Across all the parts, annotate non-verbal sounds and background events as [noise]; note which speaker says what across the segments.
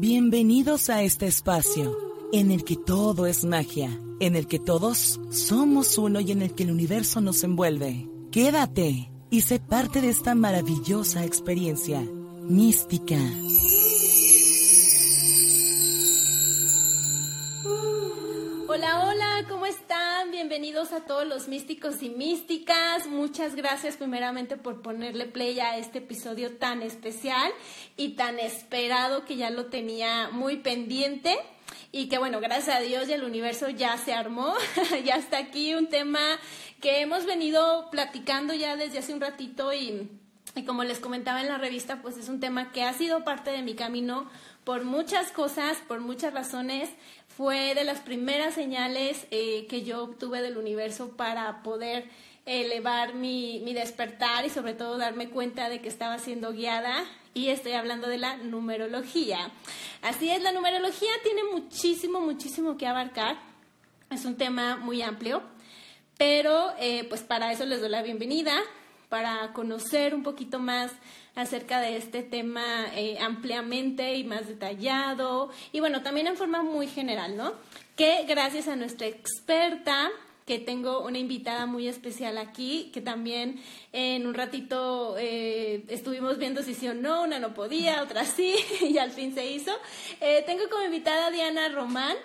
Speaker 1: Bienvenidos a este espacio en el que todo es magia, en el que todos somos uno y en el que el universo nos envuelve. Quédate y sé parte de esta maravillosa experiencia mística.
Speaker 2: Hola, hola, ¿cómo? Bienvenidos a todos los místicos y místicas. Muchas gracias primeramente por ponerle play a este episodio tan especial y tan esperado que ya lo tenía muy pendiente. Y que bueno, gracias a Dios y el universo ya se armó, [laughs] ya está aquí un tema que hemos venido platicando ya desde hace un ratito y, y como les comentaba en la revista, pues es un tema que ha sido parte de mi camino por muchas cosas, por muchas razones. Fue de las primeras señales eh, que yo obtuve del universo para poder elevar mi, mi despertar y sobre todo darme cuenta de que estaba siendo guiada y estoy hablando de la numerología. Así es, la numerología tiene muchísimo, muchísimo que abarcar. Es un tema muy amplio, pero eh, pues para eso les doy la bienvenida, para conocer un poquito más acerca de este tema eh, ampliamente y más detallado y bueno, también en forma muy general, ¿no? Que gracias a nuestra experta, que tengo una invitada muy especial aquí, que también en un ratito eh, estuvimos viendo si sí o no, una no podía, otra sí, [laughs] y al fin se hizo. Eh, tengo como invitada a Diana Román.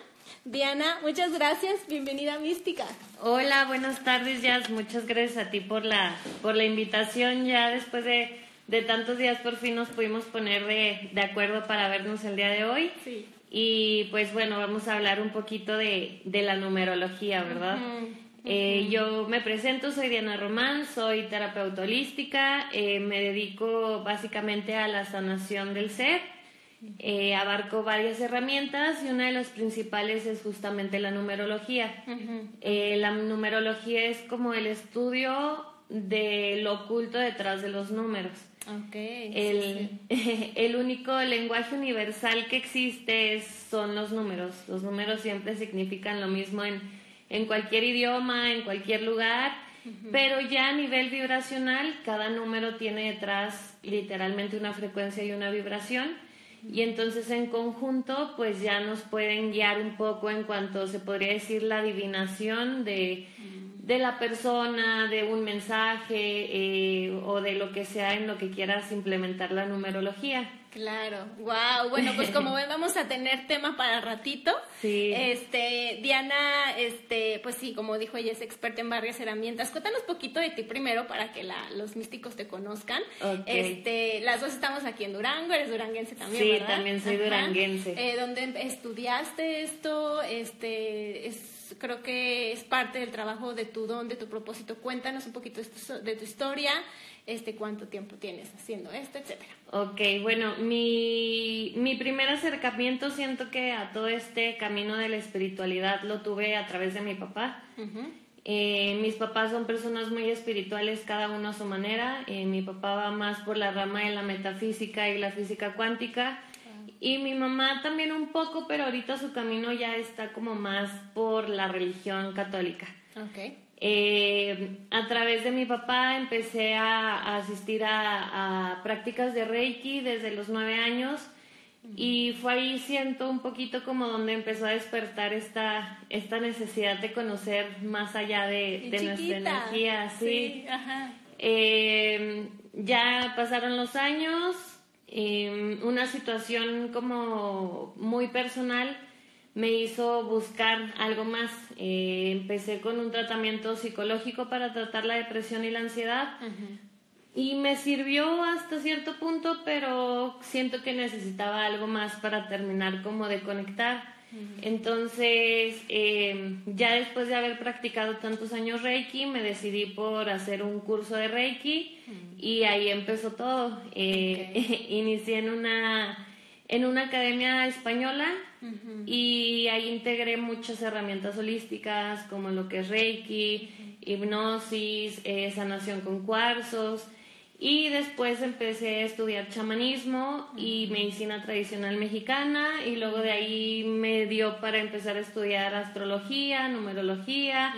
Speaker 2: Diana, muchas gracias, bienvenida a Mística.
Speaker 3: Hola, buenas tardes, Jazz. Muchas gracias a ti por la, por la invitación. Ya después de, de tantos días por fin nos pudimos poner de, de acuerdo para vernos el día de hoy.
Speaker 2: Sí.
Speaker 3: Y pues bueno, vamos a hablar un poquito de, de la numerología, ¿verdad? Eh, yo me presento, soy Diana Román, soy terapeuta holística, eh, me dedico básicamente a la sanación del ser, eh, abarco varias herramientas y una de las principales es justamente la numerología. la numerología es como el estudio de lo oculto detrás de los números.
Speaker 2: Okay,
Speaker 3: El, [laughs] el, único lenguaje universal que existe es, son los números. Los números siempre significan lo mismo en, en cualquier idioma, en cualquier lugar, pero ya a nivel vibracional, cada número tiene detrás literalmente una frecuencia y una vibración. Y entonces en conjunto, pues ya nos pueden guiar un poco en cuanto se podría decir la adivinación de, de la persona, de un mensaje eh, o de lo que sea en lo que quieras implementar la numerología.
Speaker 2: Claro, wow. Bueno, pues como ven, vamos a tener tema para ratito.
Speaker 3: Sí.
Speaker 2: Este, Diana, este, pues sí, como dijo ella, es experta en varias herramientas. Cuéntanos poquito de ti primero para que la, los místicos te conozcan.
Speaker 3: Ok.
Speaker 2: Este, las dos estamos aquí en Durango, eres duranguense también,
Speaker 3: Sí,
Speaker 2: ¿verdad?
Speaker 3: también soy duranguense.
Speaker 2: Eh, ¿Dónde estudiaste esto? Este, es, creo que es parte del trabajo de tu don, de tu propósito. Cuéntanos un poquito de tu, historia, este, cuánto tiempo tienes haciendo esto, etcétera.
Speaker 3: Ok, bueno, mi, mi primer acercamiento siento que a todo este camino de la espiritualidad lo tuve a través de mi papá. Eh, mis papás son personas muy espirituales, cada uno a su manera. Eh, mi papá va más por la rama de la metafísica y la física cuántica. Y mi mamá también un poco, pero ahorita su camino ya está como más por la religión católica.
Speaker 2: Ok.
Speaker 3: Eh, a través de mi papá empecé a, a asistir a, a, prácticas de Reiki desde los nueve años y fue ahí siento un poquito como donde empezó a despertar esta, esta necesidad de conocer más allá de, de nuestra energía. Sí.
Speaker 2: sí ajá.
Speaker 3: Eh, ya pasaron los años, eh, una situación como muy personal me hizo buscar algo más. Eh, empecé con un tratamiento psicológico para tratar la depresión y la ansiedad.
Speaker 2: Uh -huh.
Speaker 3: Y me sirvió hasta cierto punto, pero siento que necesitaba algo más para terminar como de conectar. Entonces, eh, ya después de haber practicado tantos años Reiki, me decidí por hacer un curso de Reiki y ahí empezó todo. Eh, okay. [laughs] inicié en una, en una academia española Uh -huh. Y ahí integré muchas herramientas holísticas como lo que es Reiki, hipnosis, eh, sanación con cuarzos. Y después empecé a estudiar chamanismo y medicina tradicional mexicana y luego de ahí me dio para empezar a estudiar astrología, numerología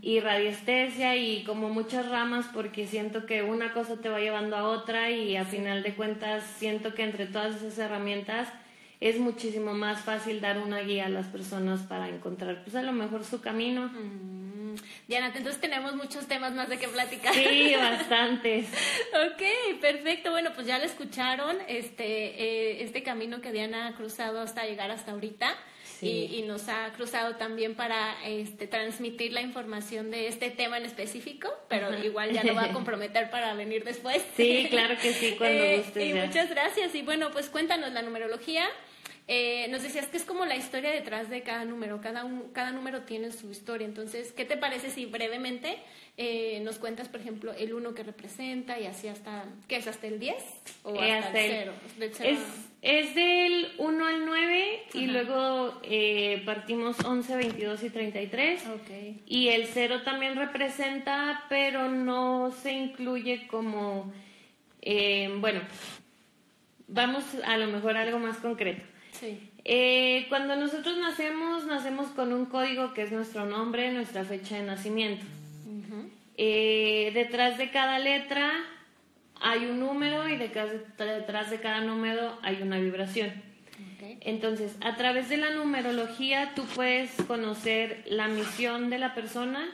Speaker 3: y radiestesia y como muchas ramas porque siento que una cosa te va llevando a otra y a final de cuentas siento que entre todas esas herramientas es muchísimo más fácil dar una guía a las personas para encontrar, pues a lo mejor su camino.
Speaker 2: Diana, entonces tenemos muchos temas más de qué platicar.
Speaker 3: Sí, bastantes. [laughs]
Speaker 2: ok, perfecto. Bueno, pues ya lo escucharon, este, eh, este camino que Diana ha cruzado hasta llegar hasta ahorita. Y, nos ha cruzado también para este, transmitir la información de este tema en específico, pero igual ya lo va a [laughs] comprometer para venir después.
Speaker 3: Sí, claro que sí, cuando [laughs] eh,
Speaker 2: Y muchas gracias. Y bueno, pues cuéntanos la numerología. Eh, nos decías que es como la historia detrás de cada número, cada, cada número tiene su historia. Entonces, ¿qué te parece si brevemente eh, nos cuentas, por ejemplo, el 1 que representa y así hasta, ¿qué es? ¿Hasta el 10? ¿O eh, hasta, el 0?
Speaker 3: es, es, del 1 al 9 y luego partimos 11, 22 y 33. Okay. Y el 0 también representa, pero no se incluye como, bueno, vamos a lo mejor a algo más concreto. Eh, cuando nosotros nacemos, nacemos con un código que es nuestro nombre, nuestra fecha de nacimiento. Eh, detrás de cada letra hay un número y detrás de cada número hay una vibración. Entonces, a través de la numerología tú puedes conocer la misión de la persona,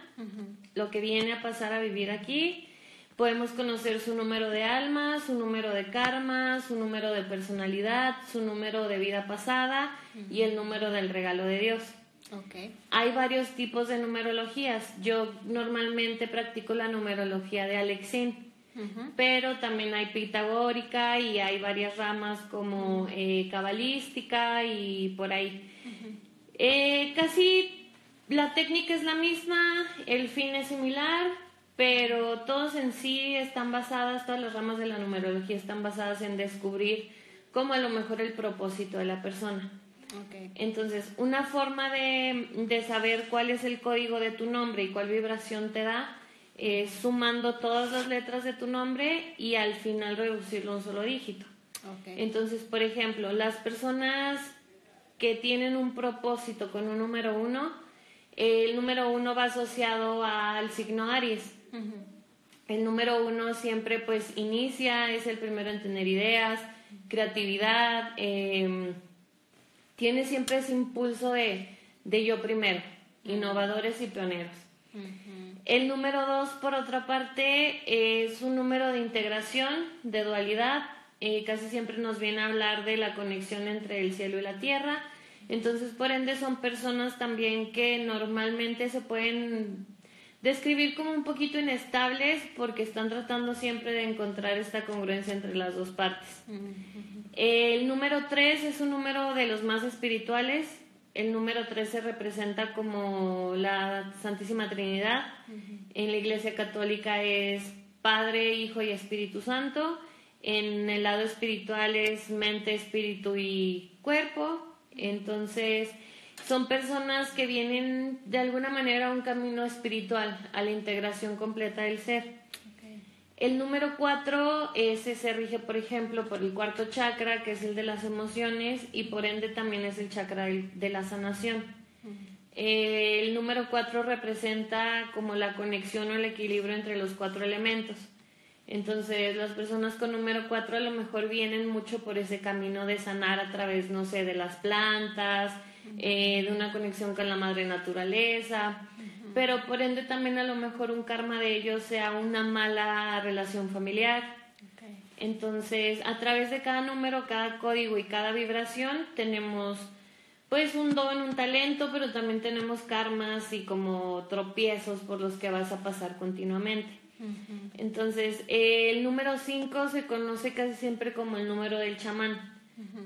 Speaker 3: lo que viene a pasar a vivir aquí, Podemos conocer su número de alma, su número de karma, su número de personalidad, su número de vida pasada y el número del regalo de Dios. Okay. Hay varios tipos de numerologías. Yo normalmente practico la numerología de Alexin, pero también hay pitagórica y hay varias ramas como eh, cabalística y por ahí. Eh, casi la técnica es la misma, el fin es similar, pero todos en sí están basadas, todas las ramas de la numerología están basadas en descubrir cómo a lo mejor el propósito de la persona. Entonces, una forma de, de, saber cuál es el código de tu nombre y cuál vibración te da es sumando todas las letras de tu nombre y al final reducirlo a un solo dígito. Entonces, por ejemplo, las personas que tienen un propósito con un número uno, el número uno va asociado al signo Aries. El número uno siempre pues inicia, es el primero en tener ideas, creatividad, em, tiene siempre ese impulso de, yo primero, innovadores y pioneros. El número dos, por otra parte, es un número de integración, de dualidad. Eh, casi siempre nos viene a hablar de la conexión entre el cielo y la tierra. Entonces, por ende, son personas también que normalmente se pueden describir como un poquito inestables porque están tratando siempre de encontrar esta congruencia entre las dos partes. El número 3 es un número de los más espirituales. El número 3 se representa como la Santísima Trinidad. En la Iglesia Católica es Padre, Hijo y Espíritu Santo. En el lado espiritual es mente, espíritu y cuerpo. Entonces, son personas que vienen de alguna manera a un camino espiritual, a la integración completa del ser. El número cuatro, ese se rige, por ejemplo, por el cuarto chakra, que es el de las emociones, y por ende también es el chakra de la sanación. el número cuatro representa como la conexión o el equilibrio entre los cuatro elementos. Entonces, las personas con número cuatro a lo mejor vienen mucho por ese camino de sanar a través, no sé, de las plantas, eh, de una conexión con la madre naturaleza, pero por ende también a lo mejor un karma de ellos sea una mala relación familiar. Entonces, a través de cada número, cada código y cada vibración tenemos pues un don, un talento, pero también tenemos karmas y como tropiezos por los que vas a pasar continuamente. Entonces, el número 5 se conoce casi siempre como el número del chamán.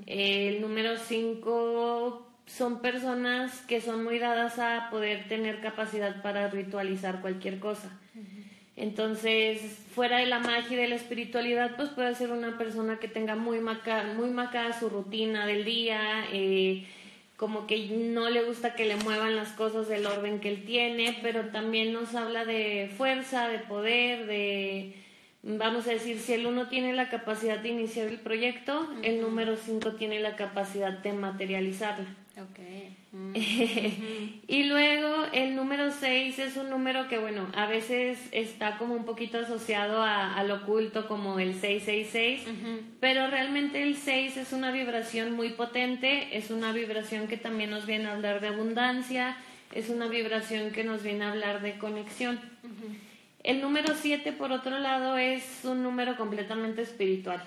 Speaker 3: El número 5 son personas que son muy dadas a poder tener capacidad para ritualizar cualquier cosa. Entonces, fuera de la magia y de la espiritualidad, pues puede ser una persona que tenga muy marcada, muy su rutina del día, eh, como que no le gusta que le muevan las cosas del orden que él tiene, pero también nos habla de fuerza, de poder, de, vamos a decir, si el uno tiene la capacidad de iniciar el proyecto, el número cinco tiene la capacidad de materializarlo. Okay. [laughs] y luego el número 6 es un número que, bueno, a veces está como un poquito asociado a, al oculto como el 666, pero realmente el 6 es una vibración muy potente, es una vibración que también nos viene a hablar de abundancia, es una vibración que nos viene a hablar de conexión. El número 7, por otro lado, es un número completamente espiritual.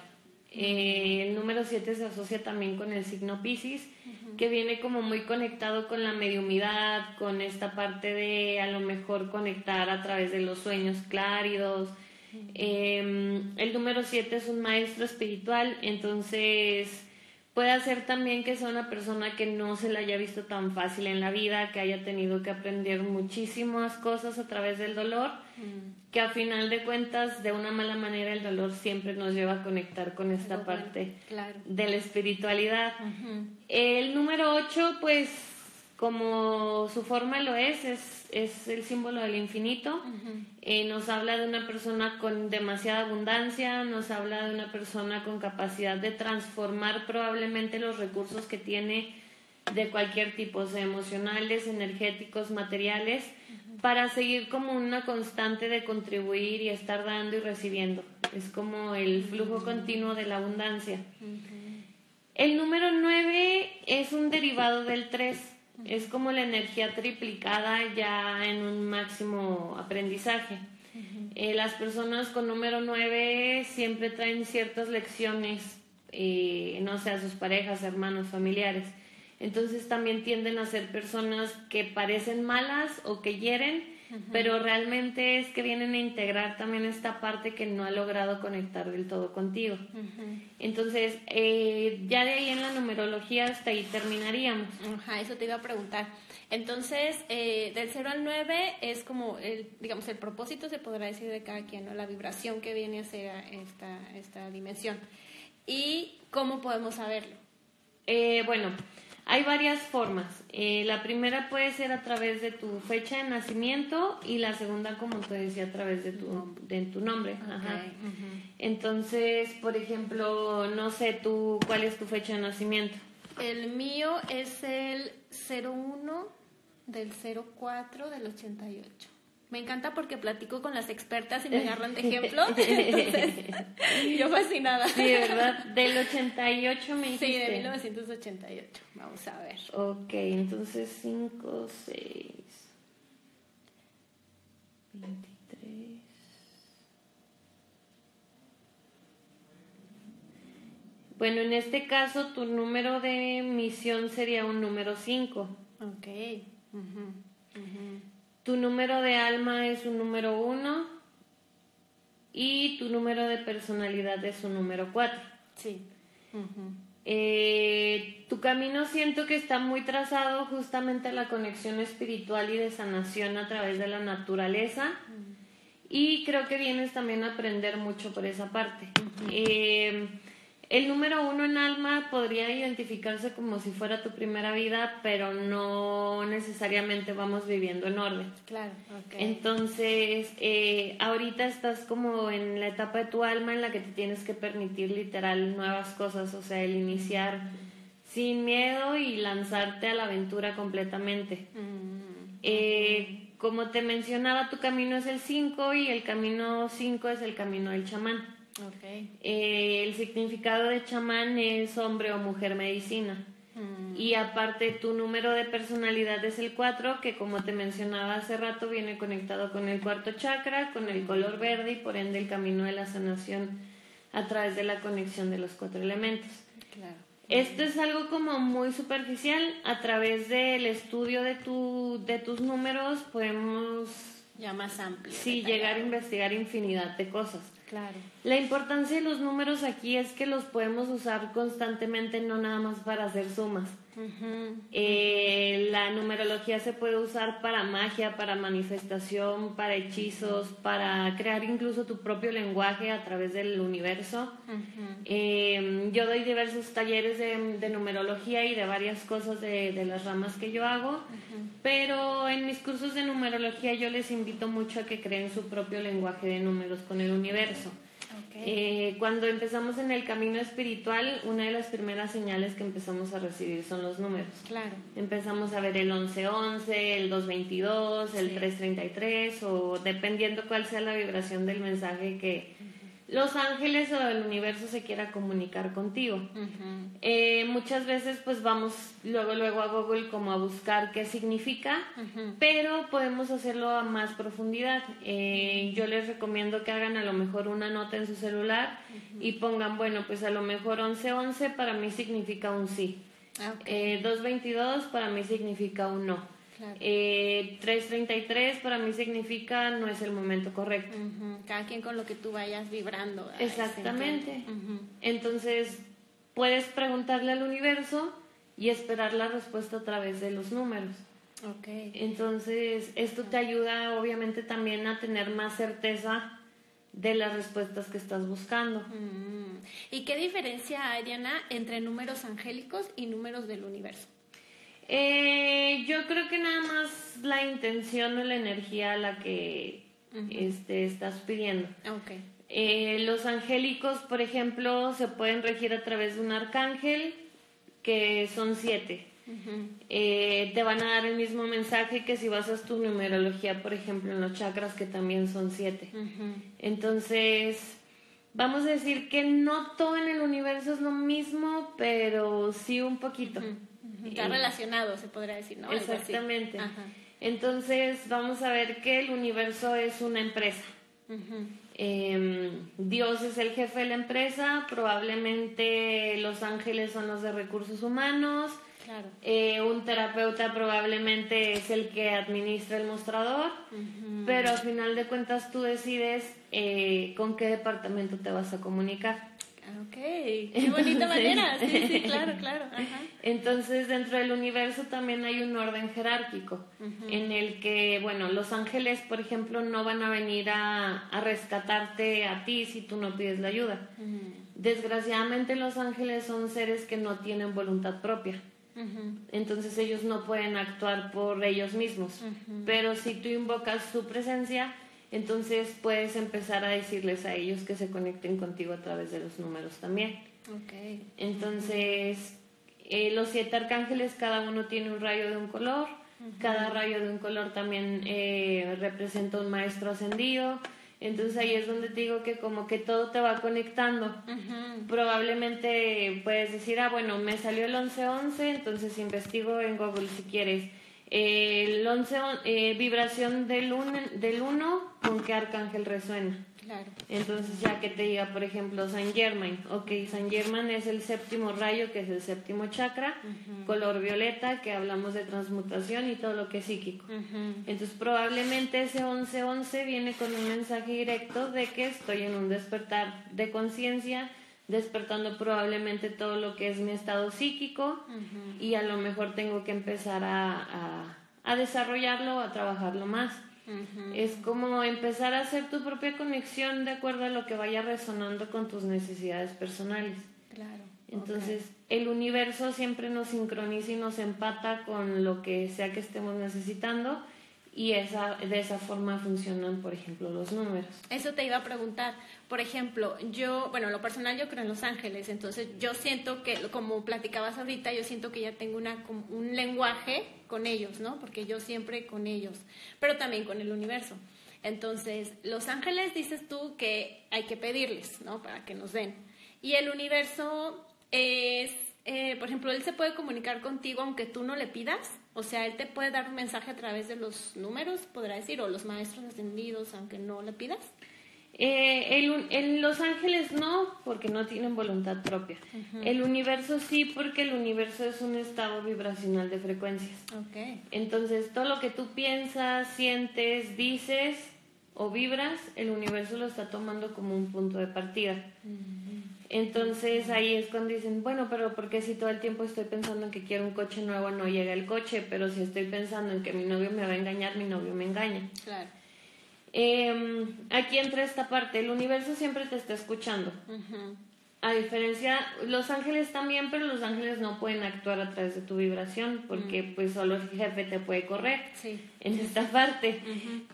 Speaker 3: Eh, el número 7 se asocia también con el signo Pisces, que viene como muy conectado con la mediumidad, con esta parte de a lo mejor conectar a través de los sueños cláridos. Em, el número 7 es un maestro espiritual, entonces puede ser también que sea una persona que no se la haya visto tan fácil en la vida, que haya tenido que aprender muchísimas cosas a través del dolor que a final de cuentas, de una mala manera, el dolor siempre nos lleva a conectar con esta parte de la espiritualidad. El número 8, pues, como su forma lo es, es, es el símbolo del infinito. Eh, nos habla de una persona con demasiada abundancia, nos habla de una persona con capacidad de transformar probablemente los recursos que tiene de cualquier tipo, sea emocionales, energéticos, materiales para seguir como una constante de contribuir y estar dando y recibiendo. Es como el flujo continuo de la abundancia. El número 9 es un derivado del 3. Es como la energía triplicada ya en un máximo aprendizaje. Eh, las personas con número 9 siempre traen ciertas lecciones, eh, no sé, a sus parejas, hermanos, familiares entonces también tienden a ser personas que parecen malas o que hieren, pero realmente es que vienen a integrar también esta parte que no ha logrado conectar del todo contigo. Entonces, eh, ya de ahí en la numerología hasta ahí terminaríamos.
Speaker 2: Ajá, eso te iba a preguntar. Entonces, eh, del 0 al 9 es como, el, digamos, el propósito se podrá decir de cada quien, ¿no? La vibración que viene a ser esta, esta dimensión. ¿Y cómo podemos saberlo?
Speaker 3: Eh, bueno, hay varias formas. Eh, la primera puede ser a través de tu fecha de nacimiento y la segunda, como te decía, a través de tu, de tu nombre. Entonces, por ejemplo, no sé tú cuál es tu fecha de nacimiento.
Speaker 2: El mío es el 01 del 04 del 88. Me encanta porque platico con las expertas y me agarran de ejemplo. [laughs] yo fascinada.
Speaker 3: Sí, ¿verdad? Del 88 me dijiste.
Speaker 2: Sí, de 1988. Vamos a ver.
Speaker 3: Ok, entonces 5, 6, 23. Bueno, en este caso tu número de misión sería un número 5.
Speaker 2: Ok.
Speaker 3: Tu número de alma es un número uno y tu número de personalidad es un número cuatro.
Speaker 2: Sí.
Speaker 3: Eh, tu camino siento que está muy trazado justamente a la conexión espiritual y de sanación a través de la naturaleza. Y creo que vienes también a aprender mucho por esa parte. El número uno en alma podría identificarse como si fuera tu primera vida, pero no necesariamente vamos viviendo en orden.
Speaker 2: Claro.
Speaker 3: Entonces, eh, ahorita estás como en la etapa de tu alma en la que te tienes que permitir literal nuevas cosas, o sea, el iniciar sin miedo y lanzarte a la aventura completamente. Mm, eh, como te mencionaba, tu camino es el 5 y el camino 5 es el camino del chamán.
Speaker 2: Okay.
Speaker 3: Eh, el significado de chamán es hombre o mujer medicina. Mm. Y aparte tu número de personalidad es el 4, que como te mencionaba hace rato viene conectado con el cuarto chakra, con el color verde y por ende el camino de la sanación a través de la conexión de los cuatro elementos.
Speaker 2: Claro.
Speaker 3: Esto es algo como muy superficial. A través del estudio de, tu, de tus números podemos...
Speaker 2: Ya más amplio.
Speaker 3: Sí, llegar a investigar infinidad de cosas.
Speaker 2: Claro.
Speaker 3: La importancia de los números aquí es que los podemos usar constantemente, no nada más para hacer sumas. Eh, la numerología se puede usar para magia, para manifestación, para hechizos, para crear incluso tu propio lenguaje a través del universo. Eh, yo doy diversos talleres de, numerología y de varias cosas de, de las ramas que yo hago, pero en mis cursos de numerología yo les invito mucho a que creen su propio lenguaje de números con el universo. Eh, cuando empezamos en el camino espiritual, una de las primeras señales que empezamos a recibir son los números.
Speaker 2: Claro.
Speaker 3: Empezamos a ver el 1111, el 222, el 333 o dependiendo cuál sea la vibración del mensaje que los ángeles o el universo se quiera comunicar contigo. Eh, muchas veces pues vamos luego luego a Google como a buscar qué significa, pero podemos hacerlo a más profundidad. Eh, yo les recomiendo que hagan a lo mejor una nota en su celular y pongan, bueno, pues a lo mejor 1111 para mí significa un sí. 222 ah, eh, para mí significa un no. 333 eh, para mí significa no es el momento correcto.
Speaker 2: Cada quien con lo que tú vayas vibrando.
Speaker 3: Exactamente. Entonces, puedes preguntarle al universo y esperar la respuesta a través de los números.
Speaker 2: Okay.
Speaker 3: Entonces, esto te ayuda obviamente también a tener más certeza de las respuestas que estás buscando.
Speaker 2: Mm. ¿Y qué diferencia hay, Diana, entre números angélicos y números del universo?
Speaker 3: Eh, yo creo que nada más la intención o la energía a la que este, estás pidiendo.
Speaker 2: Okay.
Speaker 3: Eh, los angélicos, por ejemplo, se pueden regir a través de un arcángel, que son siete. eh, te van a dar el mismo mensaje que si basas tu numerología, por ejemplo, en los chakras, que también son siete. Entonces, vamos a decir que no todo en el universo es lo mismo, pero sí un poquito.
Speaker 2: Está relacionado, se podría decir, ¿no?
Speaker 3: Exactamente. Entonces, vamos a ver que el universo es una empresa. Em, Dios es el jefe de la empresa, probablemente los ángeles son los de recursos humanos, eh, un terapeuta probablemente es el que administra el mostrador, pero al final de cuentas tú decides eh, con qué departamento te vas a comunicar.
Speaker 2: Ok, qué bonita manera, sí, sí, [laughs] claro, claro.
Speaker 3: Entonces, dentro del universo también hay un orden jerárquico en el que, bueno, los ángeles, por ejemplo, no van a venir a, rescatarte a ti si tú no pides la ayuda. Desgraciadamente, los ángeles son seres que no tienen voluntad propia. Entonces ellos no pueden actuar por ellos mismos. Pero si tú invocas su presencia, entonces puedes empezar a decirles a ellos que se conecten contigo a través de los números también.
Speaker 2: Okay.
Speaker 3: Entonces, eh, los siete arcángeles, cada uno tiene un rayo de un color. Cada rayo de un color también eh, representa un maestro ascendido. Entonces ahí es donde te digo que como que todo te va conectando. Probablemente puedes decir, ah, bueno, me salió el 11-11, entonces investigo en Google si quieres el 11, eh, vibración del 1, del uno, ¿con qué arcángel resuena?
Speaker 2: Claro.
Speaker 3: Entonces, ya que te diga, por ejemplo, San Germain. Ok, San Germain es el séptimo rayo, que es el séptimo chakra, color violeta, que hablamos de transmutación y todo lo que es psíquico. Entonces, probablemente ese 11-11 viene con un mensaje directo de que estoy en un despertar de conciencia despertando probablemente todo lo que es mi estado psíquico y a lo mejor tengo que empezar a, a, desarrollarlo, a trabajarlo más. Es como empezar a hacer tu propia conexión de acuerdo a lo que vaya resonando con tus necesidades personales.
Speaker 2: Claro.
Speaker 3: Entonces, el universo siempre nos sincroniza y nos empata con lo que sea que estemos necesitando y esa, de esa forma funcionan, por ejemplo, los números.
Speaker 2: Eso te iba a preguntar. Por ejemplo, yo, bueno, lo personal yo creo en Los Ángeles, entonces yo siento que, como platicabas ahorita, yo siento que ya tengo una, un lenguaje con ellos, ¿no? Porque yo siempre con ellos, pero también con el universo. Entonces, Los Ángeles dices tú que hay que pedirles, ¿no? Para que nos den. Y el universo es, eh, por ejemplo, él se puede comunicar contigo aunque tú no le pidas. O sea, él te puede dar un mensaje a través de los números, podrá decir, o los maestros ascendidos, aunque no le pidas.
Speaker 3: Eh, el, Los Ángeles no, porque no tienen voluntad propia. El universo sí, porque el universo es un estado vibracional de frecuencias.
Speaker 2: Okay.
Speaker 3: Entonces, todo lo que tú piensas, sientes, dices o vibras, el universo lo está tomando como un punto de partida. Entonces ahí es cuando dicen, bueno, pero ¿por qué si todo el tiempo estoy pensando en que quiero un coche nuevo no llega el coche? Pero si estoy pensando en que mi novio me va a engañar, mi novio me engaña.
Speaker 2: Claro.
Speaker 3: Em, aquí entra esta parte, el universo siempre te está escuchando. A diferencia, los ángeles también, pero los ángeles no pueden actuar a través de tu vibración porque pues solo el jefe te puede correr en esta parte.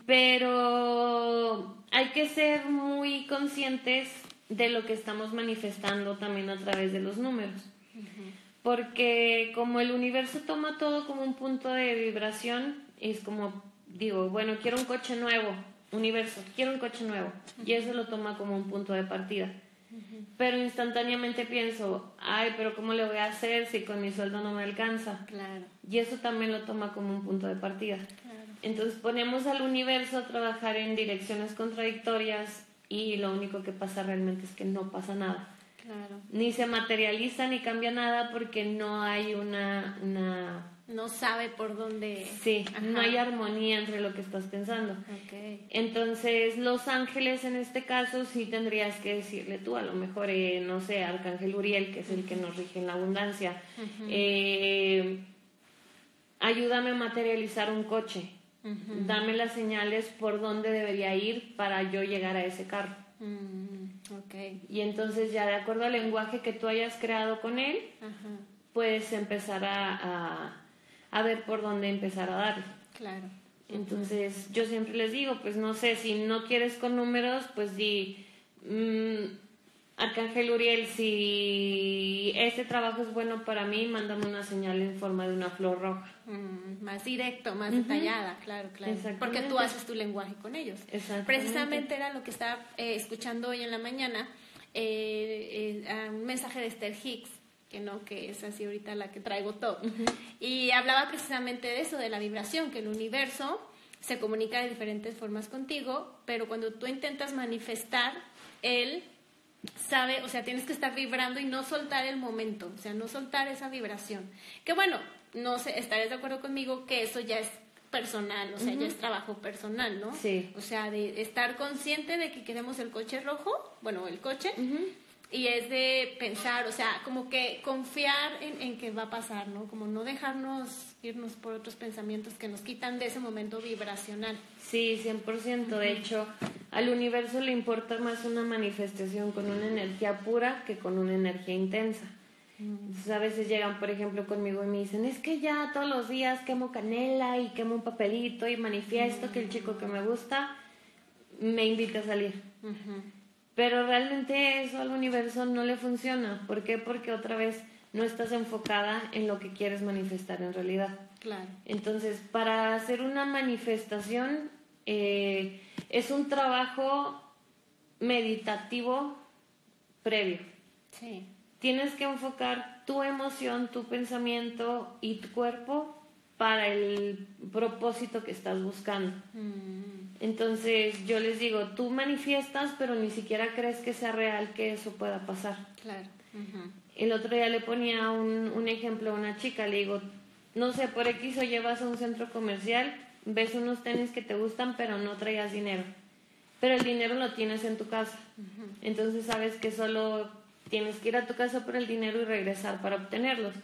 Speaker 3: Pero hay que ser muy conscientes de lo que estamos manifestando también a través de los números. Porque como el universo toma todo como un punto de vibración, es como, digo, bueno, quiero un coche nuevo, universo, quiero un coche nuevo, y eso lo toma como un punto de partida. Pero instantáneamente pienso, ay, pero ¿cómo le voy a hacer si con mi sueldo no me alcanza?
Speaker 2: Claro.
Speaker 3: Y eso también lo toma como un punto de partida. Entonces ponemos al universo a trabajar en direcciones contradictorias y lo único que pasa realmente es que no pasa nada.
Speaker 2: Claro.
Speaker 3: Ni se materializa ni cambia nada porque no hay una... una
Speaker 2: no sabe por dónde...
Speaker 3: Sí, no hay armonía entre lo que estás pensando.
Speaker 2: Okay.
Speaker 3: Entonces, los ángeles en este caso sí tendrías que decirle tú, a lo mejor, eh, no sé, Arcángel Uriel, que es el que nos rige en la abundancia, eh, ayúdame a materializar un coche, dame las señales por dónde debería ir para yo llegar a ese carro.
Speaker 2: Mm, okay.
Speaker 3: Y entonces ya de acuerdo al lenguaje que tú hayas creado con él, puedes empezar a a ver por dónde empezar a darle.
Speaker 2: Claro.
Speaker 3: Entonces, yo siempre les digo, pues no sé, si no quieres con números, pues di, mm, Arcángel Uriel, si este trabajo es bueno para mí, mándame una señal en forma de una flor roja.
Speaker 2: Mm, más directo, más detallada, claro, claro. Porque tú haces tu lenguaje con ellos. Precisamente era lo que estaba eh, escuchando hoy en la mañana, eh, eh, un mensaje de Esther Hicks que no, que es así ahorita la que traigo todo. Y hablaba precisamente de eso, de la vibración, que el universo se comunica de diferentes formas contigo, pero cuando tú intentas manifestar, él sabe, o sea, tienes que estar vibrando y no soltar el momento, o sea, no soltar esa vibración. Que bueno, no sé, estarías de acuerdo conmigo que eso ya es personal, o sea, ya es trabajo personal, ¿no?
Speaker 3: Sí.
Speaker 2: O sea, de estar consciente de que queremos el coche rojo, bueno, el coche, y es de pensar, o sea, como que confiar en, que va a pasar, ¿no? Como no dejarnos irnos por otros pensamientos que nos quitan de ese momento vibracional.
Speaker 3: Sí, 100%. De hecho, al universo le importa más una manifestación con una energía pura que con una energía intensa. Entonces a veces llegan, por ejemplo, conmigo y me dicen, es que ya todos los días quemo canela y quemo un papelito y manifiesto que el chico que me gusta me invita a salir. Pero realmente eso al universo no le funciona. ¿Por qué? Porque otra vez no estás enfocada en lo que quieres manifestar en realidad.
Speaker 2: Claro.
Speaker 3: Entonces, para hacer una manifestación eh, es un trabajo meditativo previo.
Speaker 2: Sí.
Speaker 3: Tienes que enfocar tu emoción, tu pensamiento y tu cuerpo para el propósito que estás buscando.
Speaker 2: Mm.
Speaker 3: Entonces yo les digo, tú manifiestas, pero ni siquiera crees que sea real que eso pueda pasar.
Speaker 2: Claro.
Speaker 3: El otro día le ponía un, un, ejemplo a una chica, le digo, no sé, por X o llevas a un centro comercial, ves unos tenis que te gustan, pero no traigas dinero. Pero el dinero lo tienes en tu casa. Entonces sabes que solo tienes que ir a tu casa por el dinero y regresar para obtenerlos.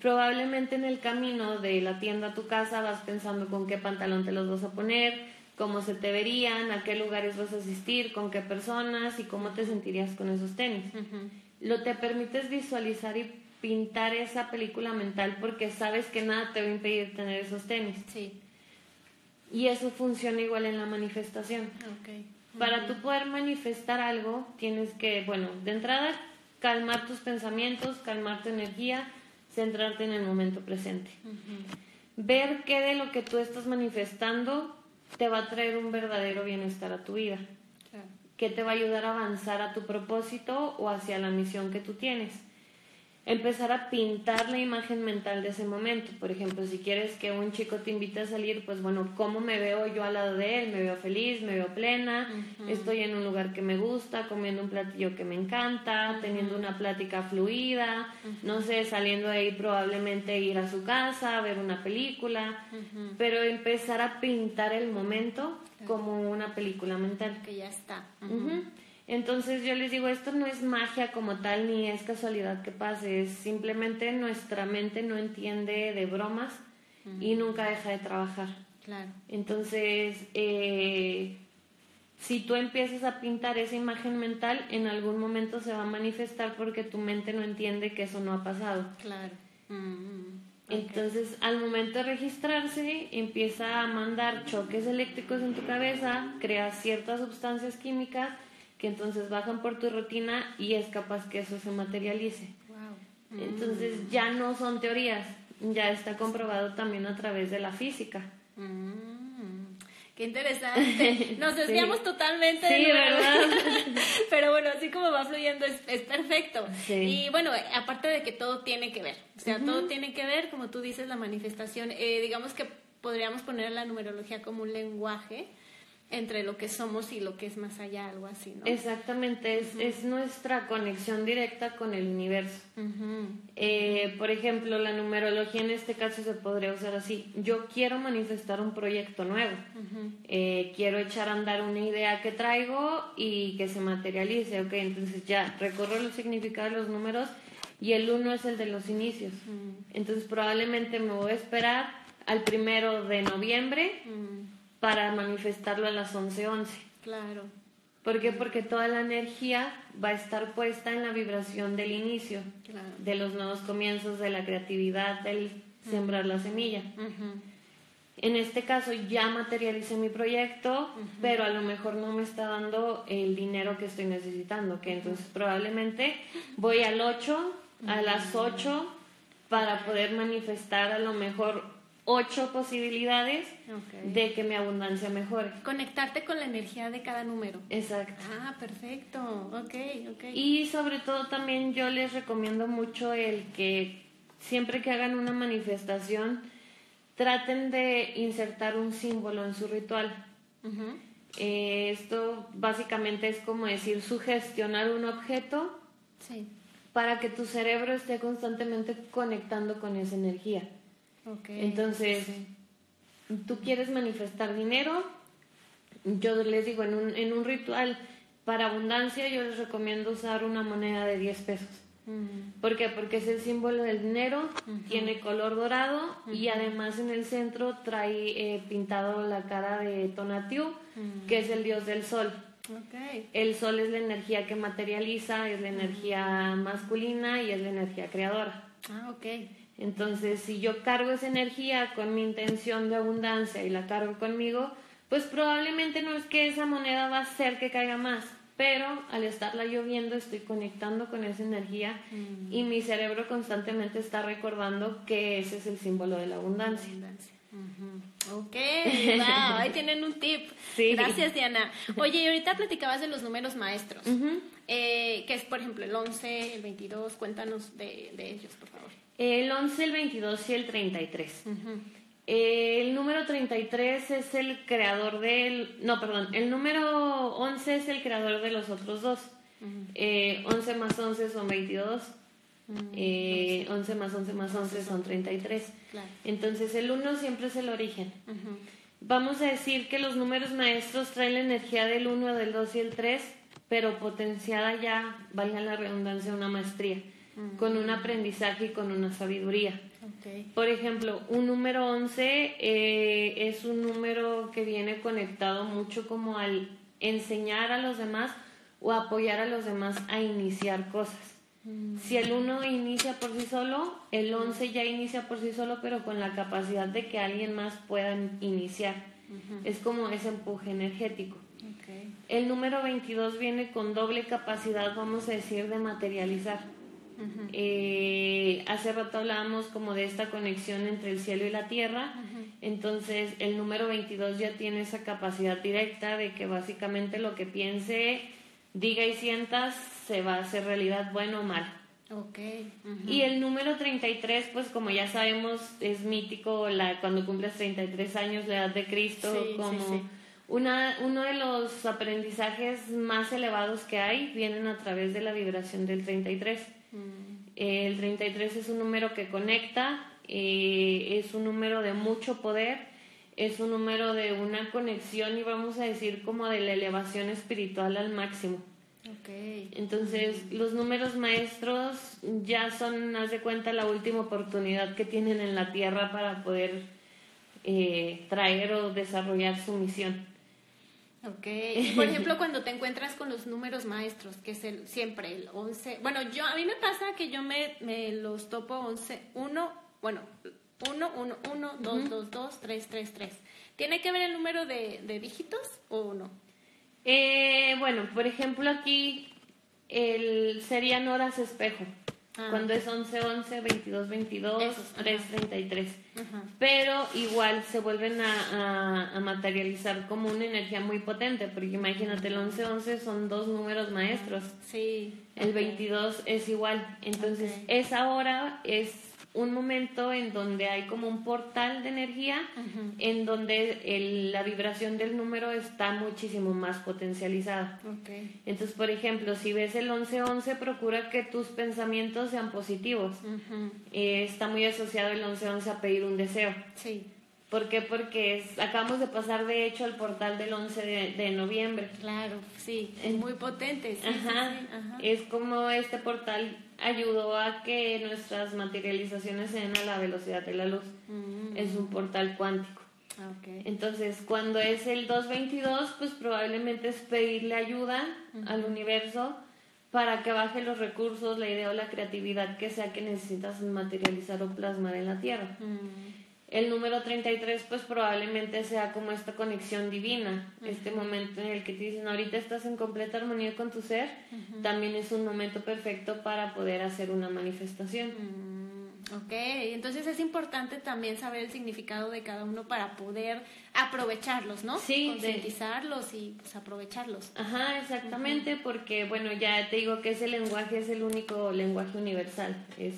Speaker 3: Probablemente en el camino de la tienda a tu casa vas pensando con qué pantalón te los vas a poner, cómo se te verían, a qué lugares vas a asistir, con qué personas y cómo te sentirías con esos tenis. Lo te permites visualizar y pintar esa película mental porque sabes que nada te va a impedir tener esos tenis.
Speaker 2: Sí.
Speaker 3: Y eso funciona igual en la manifestación.
Speaker 2: Okay.
Speaker 3: Para tú poder manifestar algo, tienes que, bueno, de entrada, calmar tus pensamientos, calmar tu energía, centrarte en el momento presente. Ver qué de lo que tú estás manifestando te va a traer un verdadero bienestar a tu vida, que te va a ayudar a avanzar a tu propósito o hacia la misión que tú tienes empezar a pintar la imagen mental de ese momento. Por ejemplo, si quieres que un chico te invite a salir, pues bueno, ¿cómo me veo yo al lado de él? Me veo feliz, me veo plena, estoy en un lugar que me gusta, comiendo un platillo que me encanta, teniendo una plática fluida, no sé, saliendo de ahí probablemente ir a su casa, ver una película, pero empezar a pintar el momento como una película mental.
Speaker 2: Que ya está.
Speaker 3: Entonces yo les digo, esto no es magia como tal, ni es casualidad que pase, es simplemente nuestra mente no entiende de bromas y nunca deja de trabajar.
Speaker 2: Claro.
Speaker 3: Entonces, eh, si tú empiezas a pintar esa imagen mental, en algún momento se va a manifestar porque tu mente no entiende que eso no ha pasado.
Speaker 2: Claro.
Speaker 3: Entonces, al momento de registrarse, empieza a mandar choques eléctricos en tu cabeza, crea ciertas sustancias químicas que entonces bajan por tu rutina y es capaz que eso se materialice.
Speaker 2: Wow.
Speaker 3: Entonces ya no son teorías, ya está comprobado también a través de la física.
Speaker 2: Mm. Qué interesante. [laughs] Nos desviamos
Speaker 3: Sí.
Speaker 2: totalmente.
Speaker 3: Sí,
Speaker 2: del-
Speaker 3: ¿verdad? [laughs]
Speaker 2: Pero bueno, así como va fluyendo es, es perfecto.
Speaker 3: Sí.
Speaker 2: Y bueno, aparte de que todo tiene que ver. O sea, todo tiene que ver, como tú dices, la manifestación. Eh, digamos que podríamos poner la numerología como un lenguaje entre lo que somos y lo que es más allá, algo así, ¿no?
Speaker 3: Exactamente, es, es nuestra conexión directa con el universo. Eh, por ejemplo, la numerología en este caso se podría usar así. Yo quiero manifestar un proyecto nuevo. Eh, quiero echar a andar una idea que traigo y que se materialice. Ok, entonces ya recorro los significados de los números y el uno es el de los inicios. Entonces probablemente me voy a esperar al primero de noviembre para manifestarlo a las 11:11.
Speaker 2: claro.
Speaker 3: ¿Por qué? Porque toda la energía va a estar puesta en la vibración del inicio,
Speaker 2: Claro.
Speaker 3: de los nuevos comienzos, de la creatividad, del sembrar la semilla. En este caso ya materialicé mi proyecto, pero a lo mejor no me está dando el dinero que estoy necesitando, que entonces probablemente voy al 8, a las 8, para poder manifestar a lo mejor 8 posibilidades de que mi abundancia mejore.
Speaker 2: Conectarte con la energía de cada número.
Speaker 3: Exacto.
Speaker 2: Ah, perfecto. Ok, ok.
Speaker 3: Y sobre todo también yo les recomiendo mucho el que siempre que hagan una manifestación traten de insertar un símbolo en su ritual. Eh, esto básicamente es como decir sugestionar un objeto
Speaker 2: Sí.
Speaker 3: para que tu cerebro esté constantemente conectando con esa energía.
Speaker 2: Ok.
Speaker 3: Entonces,
Speaker 2: Sí.
Speaker 3: tú quieres manifestar dinero, yo les digo, en un, en un ritual para abundancia yo les recomiendo usar una moneda de 10 pesos. ¿Por qué? Porque es el símbolo del dinero, tiene color dorado y además en el centro trae eh, pintado la cara de Tonatiuh, que es el dios del sol.
Speaker 2: Ok.
Speaker 3: El sol es la energía que materializa, es la energía masculina y es la energía creadora.
Speaker 2: Ah, ok.
Speaker 3: Entonces, si yo cargo esa energía con mi intención de abundancia y la cargo conmigo, pues probablemente no es que esa moneda va a hacer que caiga más, pero al estarla yo viendo estoy conectando con esa energía y mi cerebro constantemente está recordando que ese es el símbolo de la abundancia.
Speaker 2: Abundancia. Ok, wow, ahí tienen un tip. [laughs]
Speaker 3: Sí.
Speaker 2: Gracias, Diana. [laughs] Oye, y ahorita platicabas de los números maestros, eh, que es, por ejemplo, el 11, el 22. Cuéntanos de, de ellos, por favor.
Speaker 3: El 11, el 22 y el 33.
Speaker 2: Ujú.
Speaker 3: Eh, El número 33 es el creador del... No, perdón. El número 11 es el creador de los otros dos. Eh, 11 más 11 son 22. Eh, 11 más 11 más 11 son 33.
Speaker 2: Claro.
Speaker 3: Entonces el 1 siempre es el origen.
Speaker 2: Ujú.
Speaker 3: Vamos a decir que los números maestros traen la energía del 1, del 2 y el 3, pero potenciada ya, valga la redundancia, una maestría, con un aprendizaje y con una sabiduría.
Speaker 2: Ok.
Speaker 3: Por ejemplo, un número 11 eh, es un número que viene conectado mucho como al enseñar a los demás o apoyar a los demás a iniciar cosas. Si el 1 inicia por sí solo, el 11 ya inicia por sí solo, pero con la capacidad de que alguien más pueda iniciar. Es como ese empuje energético.
Speaker 2: Ok.
Speaker 3: El número 22 viene con doble capacidad, vamos a decir, de materializar. Eh, hace rato hablábamos como de esta conexión entre el cielo y la tierra, entonces el número 22 ya tiene esa capacidad directa de que básicamente lo que piense, diga y sientas se va a hacer realidad bueno o mal.
Speaker 2: Ok. Ujú.
Speaker 3: Y el número 33, pues como ya sabemos, es mítico la, cuando cumples 33 años, la edad de Cristo,
Speaker 2: Sí, sí,
Speaker 3: como
Speaker 2: sí.
Speaker 3: Una, uno de los aprendizajes más elevados que hay vienen a través de la vibración del 33.
Speaker 2: Mm,
Speaker 3: Eh, el 33 es un número que conecta, eh, es un número de mucho poder, es un número de una conexión y vamos a decir como de la elevación espiritual al máximo. Entonces, los números maestros ya son, haz de cuenta, la última oportunidad que tienen en la Tierra para poder eh, traer o desarrollar su misión.
Speaker 2: Ok. Por ejemplo, [laughs] cuando te encuentras con los números maestros, que es el siempre el 11. Bueno, yo a mí me pasa que yo me, me los topo 11, 1, bueno, 1, 1, 1, 2, 2, 2, 3, 3, 3. ¿Tiene que ver el número de, de dígitos o no?
Speaker 3: Eh, bueno, por ejemplo aquí el, serían horas espejo.
Speaker 2: Ah.
Speaker 3: Cuando es 11, 11, 22, 22,
Speaker 2: Esos, ajá.
Speaker 3: 3, 33.
Speaker 2: Ajá.
Speaker 3: Pero igual se vuelven a, a- a materializar como una energía muy potente, porque imagínate, el 11, 11 son dos números maestros.
Speaker 2: Sí.
Speaker 3: El
Speaker 2: ok.
Speaker 3: 22 es igual. Entonces,
Speaker 2: Ok.
Speaker 3: esa hora es un momento en donde hay como un portal de energía, en donde el- la vibración del número está muchísimo más potencializada.
Speaker 2: Ok.
Speaker 3: Entonces, por ejemplo, si ves el 1111, procura que tus pensamientos sean positivos. Eh, está muy asociado el 1111 a pedir un deseo.
Speaker 2: Sí.
Speaker 3: ¿Por qué? Porque es- acabamos de pasar, de hecho, al portal del 11 de, de noviembre.
Speaker 2: Claro, sí. Es muy potente. Sí, sí,
Speaker 3: Ajá.
Speaker 2: sí, ajá.
Speaker 3: Es como este portal ayudó a que nuestras materializaciones se den a la velocidad de la luz.
Speaker 2: Mm.
Speaker 3: Es un portal cuántico.
Speaker 2: Ah.
Speaker 3: Entonces, cuando es el 222, pues probablemente es pedirle ayuda al universo para que baje los recursos, la idea o la creatividad que sea que necesitas materializar o plasmar en la Tierra.
Speaker 2: Mm.
Speaker 3: El número 33 pues probablemente sea como esta conexión divina, este momento en el que te dicen ahorita estás en completa armonía con tu ser, también es un momento perfecto para poder hacer una manifestación.
Speaker 2: Mm, Ok, entonces es importante también saber el significado de cada uno para poder aprovecharlos, ¿no?
Speaker 3: Sí, de-
Speaker 2: Concientizarlos y pues aprovecharlos.
Speaker 3: Ajá, exactamente, porque bueno, ya te digo que ese lenguaje es el único lenguaje universal, es,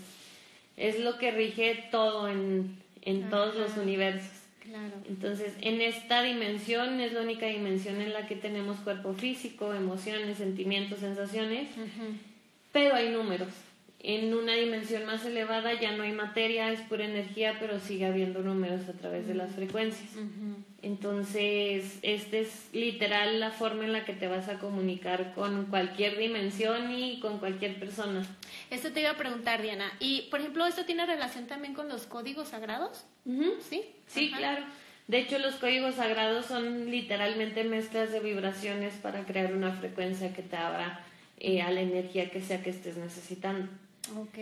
Speaker 3: es lo que rige todo en, en todos los universos.
Speaker 2: Claro.
Speaker 3: Entonces, en esta dimensión es la única dimensión en la que tenemos cuerpo físico, emociones, sentimientos, sensaciones, pero hay números. En una dimensión más elevada ya no hay materia, es pura energía, pero sigue habiendo números a través de las frecuencias. Entonces, esta es literal la forma en la que te vas a comunicar con cualquier dimensión y con cualquier persona.
Speaker 2: Esto te iba a preguntar, Diana. Y, por ejemplo, ¿esto tiene relación también con los códigos sagrados? ¿Sí?
Speaker 3: Sí,
Speaker 2: Ajá.
Speaker 3: claro. De hecho, los códigos sagrados son literalmente mezclas de vibraciones para crear una frecuencia que te abra eh, a la energía que sea que estés necesitando.
Speaker 2: Ok.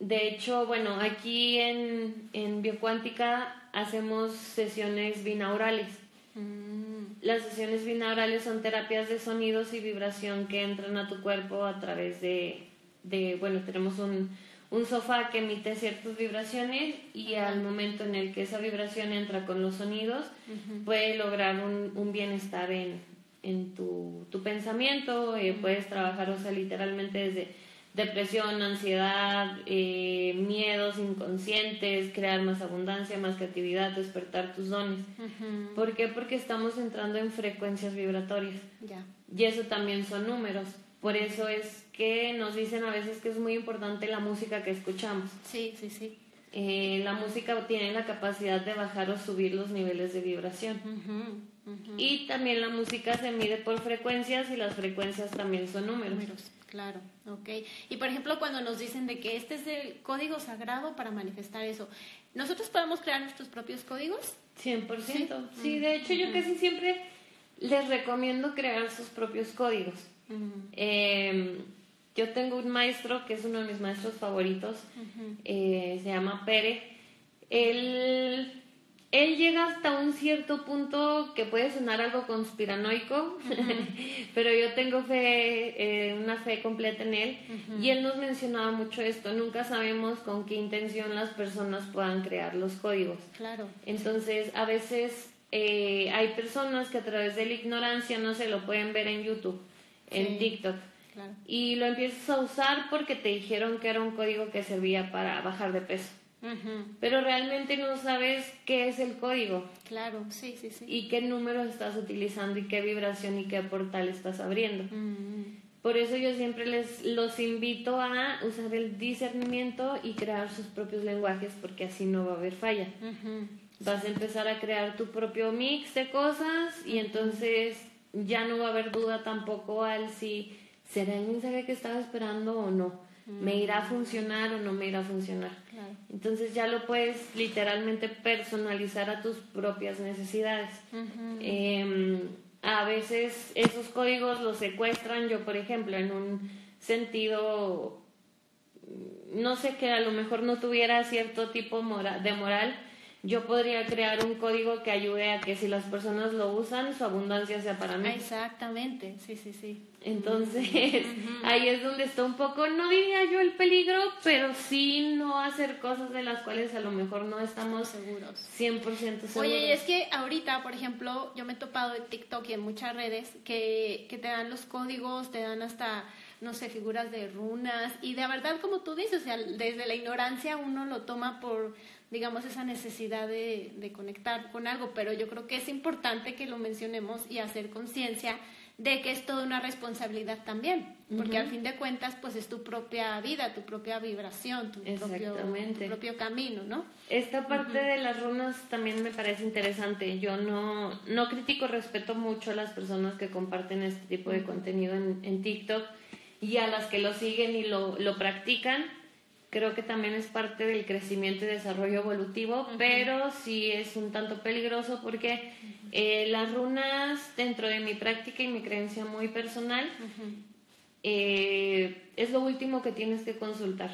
Speaker 3: De hecho, bueno, aquí en, en Biocuántica hacemos sesiones binaurales.
Speaker 2: Mm,
Speaker 3: Las sesiones binaurales son terapias de sonidos y vibración que entran a tu cuerpo a través de, de bueno, tenemos un, un sofá que emite ciertas vibraciones y al momento en el que esa vibración entra con los sonidos, puede lograr un, un bienestar en, en tu, tu pensamiento, eh, puedes trabajar, o sea, literalmente desde depresión, ansiedad, eh, miedos inconscientes, crear más abundancia, más creatividad, despertar tus dones.
Speaker 2: ujú.
Speaker 3: ¿Por qué? Porque estamos entrando en frecuencias vibratorias
Speaker 2: Ya.
Speaker 3: y eso también son números. Por eso es que nos dicen a veces que es muy importante la música que escuchamos.
Speaker 2: Sí, sí, sí.
Speaker 3: Eh, la música tiene la capacidad de bajar o subir los niveles de vibración. Y también la música se mide por frecuencias y las frecuencias también son números.
Speaker 2: Números, claro, ok. Y por ejemplo, cuando nos dicen de que este es el código sagrado para manifestar eso, ¿nosotros podemos crear nuestros propios códigos?
Speaker 3: 100%. Sí, de hecho yo casi siempre les recomiendo crear sus propios códigos. Eh, yo tengo un maestro que es uno de mis maestros favoritos, eh, se llama Pere. Él, él llega hasta un cierto punto que puede sonar algo conspiranoico, [laughs] pero yo tengo fe, eh, una fe completa en él. Y él nos mencionaba mucho esto, nunca sabemos con qué intención las personas puedan crear los códigos.
Speaker 2: Claro.
Speaker 3: Entonces, a veces eh, hay personas que a través de la ignorancia no se lo pueden ver en YouTube, en. TikTok.
Speaker 2: Claro.
Speaker 3: Y lo empiezas a usar porque te dijeron que era un código que servía para bajar de peso. Pero realmente no sabes qué es el código
Speaker 2: Claro, sí, sí, sí.
Speaker 3: y qué números estás utilizando y qué vibración y qué portal estás abriendo.
Speaker 2: Mm,
Speaker 3: Por eso yo siempre les los invito a usar el discernimiento y crear sus propios lenguajes porque así no va a haber falla. Vas a empezar a crear tu propio mix de cosas y entonces ya no va a haber duda tampoco al si será el mensaje que estaba esperando o no. ¿Me irá a funcionar o no me irá a funcionar?
Speaker 2: Claro.
Speaker 3: Entonces ya lo puedes literalmente personalizar a tus propias necesidades. Eh, a veces esos códigos los secuestran, yo por ejemplo, en un sentido, no sé que a lo mejor no tuviera cierto tipo mora- de moral, yo podría crear un código que ayude a que si las personas lo usan, su abundancia sea para mí.
Speaker 2: Exactamente, sí, sí, sí.
Speaker 3: Entonces, ahí es donde está un poco, no diría yo el peligro, pero sí no hacer cosas de las cuales a lo mejor no estamos
Speaker 2: seguros.
Speaker 3: 100% seguros.
Speaker 2: Oye, y es que ahorita, por ejemplo, yo me he topado en TikTok y en muchas redes que, que te dan los códigos, te dan hasta no sé, figuras de runas y de verdad como tú dices, o sea, desde la ignorancia uno lo toma por digamos, esa necesidad de, de conectar con algo, pero yo creo que es importante que lo mencionemos y hacer conciencia de que es toda una responsabilidad también, porque al fin de cuentas, pues es tu propia vida, tu propia vibración, tu, propio, tu propio, camino, ¿no?
Speaker 3: Esta parte de las runas también me parece interesante. Yo no, no critico, respeto mucho a las personas que comparten este tipo de contenido en, en TikTok y a las que lo siguen y lo, lo practican creo que también es parte del crecimiento y desarrollo evolutivo, pero sí es un tanto peligroso porque eh, las runas dentro de mi práctica y mi creencia muy personal eh, es lo último que tienes que consultar.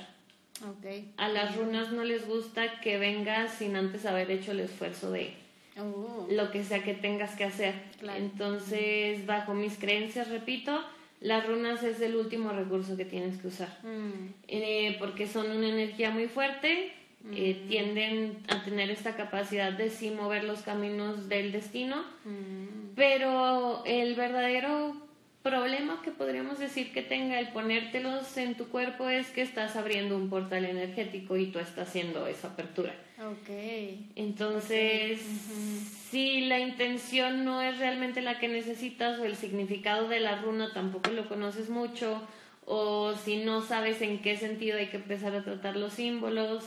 Speaker 3: A las runas no les gusta que vengas sin antes haber hecho el esfuerzo de oh. lo que sea que tengas que hacer. Entonces, bajo mis creencias, repito, las runas es el último recurso que tienes que usar, mm. eh, porque son una energía muy fuerte, eh, mm. tienden a tener esta capacidad de sí mover los caminos del destino, mm. pero el verdadero problema que podríamos decir que tenga el ponértelos en tu cuerpo es que estás abriendo un portal energético y tú estás haciendo esa apertura.
Speaker 2: Okay.
Speaker 3: Entonces, si la intención no es realmente la que necesitas o el significado de la runa tampoco lo conoces mucho o si no sabes en qué sentido hay que empezar a tratar los símbolos,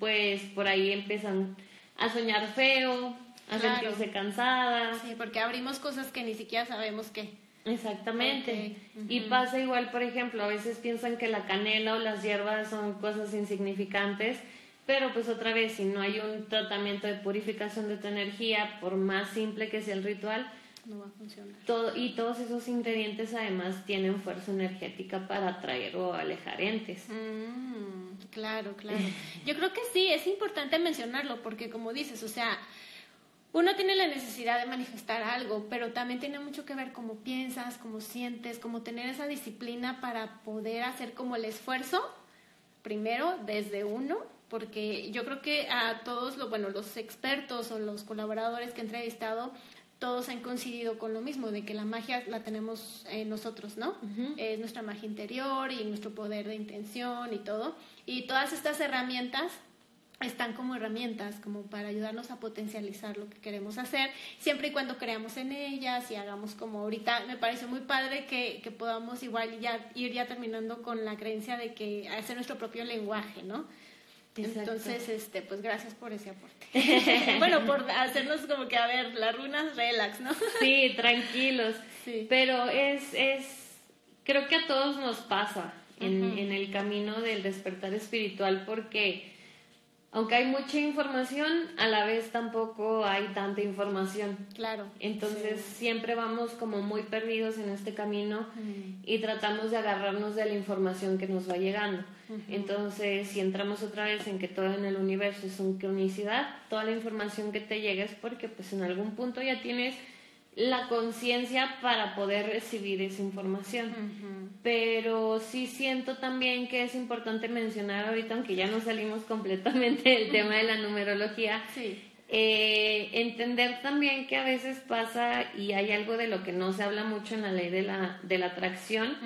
Speaker 3: pues por ahí empiezan a soñar feo, a sentirse cansadas.
Speaker 2: Sí, porque abrimos cosas que ni siquiera sabemos qué.
Speaker 3: Exactamente. Y pasa igual, por ejemplo, a veces piensan que la canela o las hierbas son cosas insignificantes pero pues otra vez, si no hay un tratamiento de purificación de tu energía, por más simple que sea el ritual,
Speaker 2: no va a funcionar.
Speaker 3: Todo, y todos esos ingredientes además tienen fuerza energética para atraer o alejar entes.
Speaker 2: Mm, claro, claro. Yo creo que sí, es importante mencionarlo porque como dices, o sea, uno tiene la necesidad de manifestar algo, pero también tiene mucho que ver cómo piensas, cómo sientes, cómo tener esa disciplina para poder hacer como el esfuerzo, primero desde uno porque yo creo que a todos los, bueno, los expertos o los colaboradores que he entrevistado, todos han coincidido con lo mismo, de que la magia la tenemos en nosotros, ¿no? Es nuestra magia interior y nuestro poder de intención y todo. Y todas estas herramientas están como herramientas, como para ayudarnos a potencializar lo que queremos hacer, siempre y cuando creamos en ellas y hagamos como ahorita, me parece muy padre que, que podamos igual ya ir ya terminando con la creencia de que hacer nuestro propio lenguaje, ¿no? Entonces, este, pues gracias por ese aporte. [laughs] bueno, por hacernos como que, a ver, las runas relax, ¿no?
Speaker 3: sí, tranquilos. Sí. Pero es, es, creo que a todos nos pasa en, en el camino del despertar espiritual porque aunque hay mucha información, a la vez tampoco hay tanta información.
Speaker 2: Claro.
Speaker 3: Entonces siempre vamos como muy perdidos en este camino y tratamos de agarrarnos de la información que nos va llegando. Entonces, si entramos otra vez en que todo en el universo es sincronicidad, toda la información que te llega es porque pues en algún punto ya tienes la conciencia para poder recibir esa información. Pero sí siento también que es importante mencionar ahorita, aunque ya no salimos completamente del tema de la numerología, eh, entender también que a veces pasa, y hay algo de lo que no se habla mucho en la ley de la, de la atracción,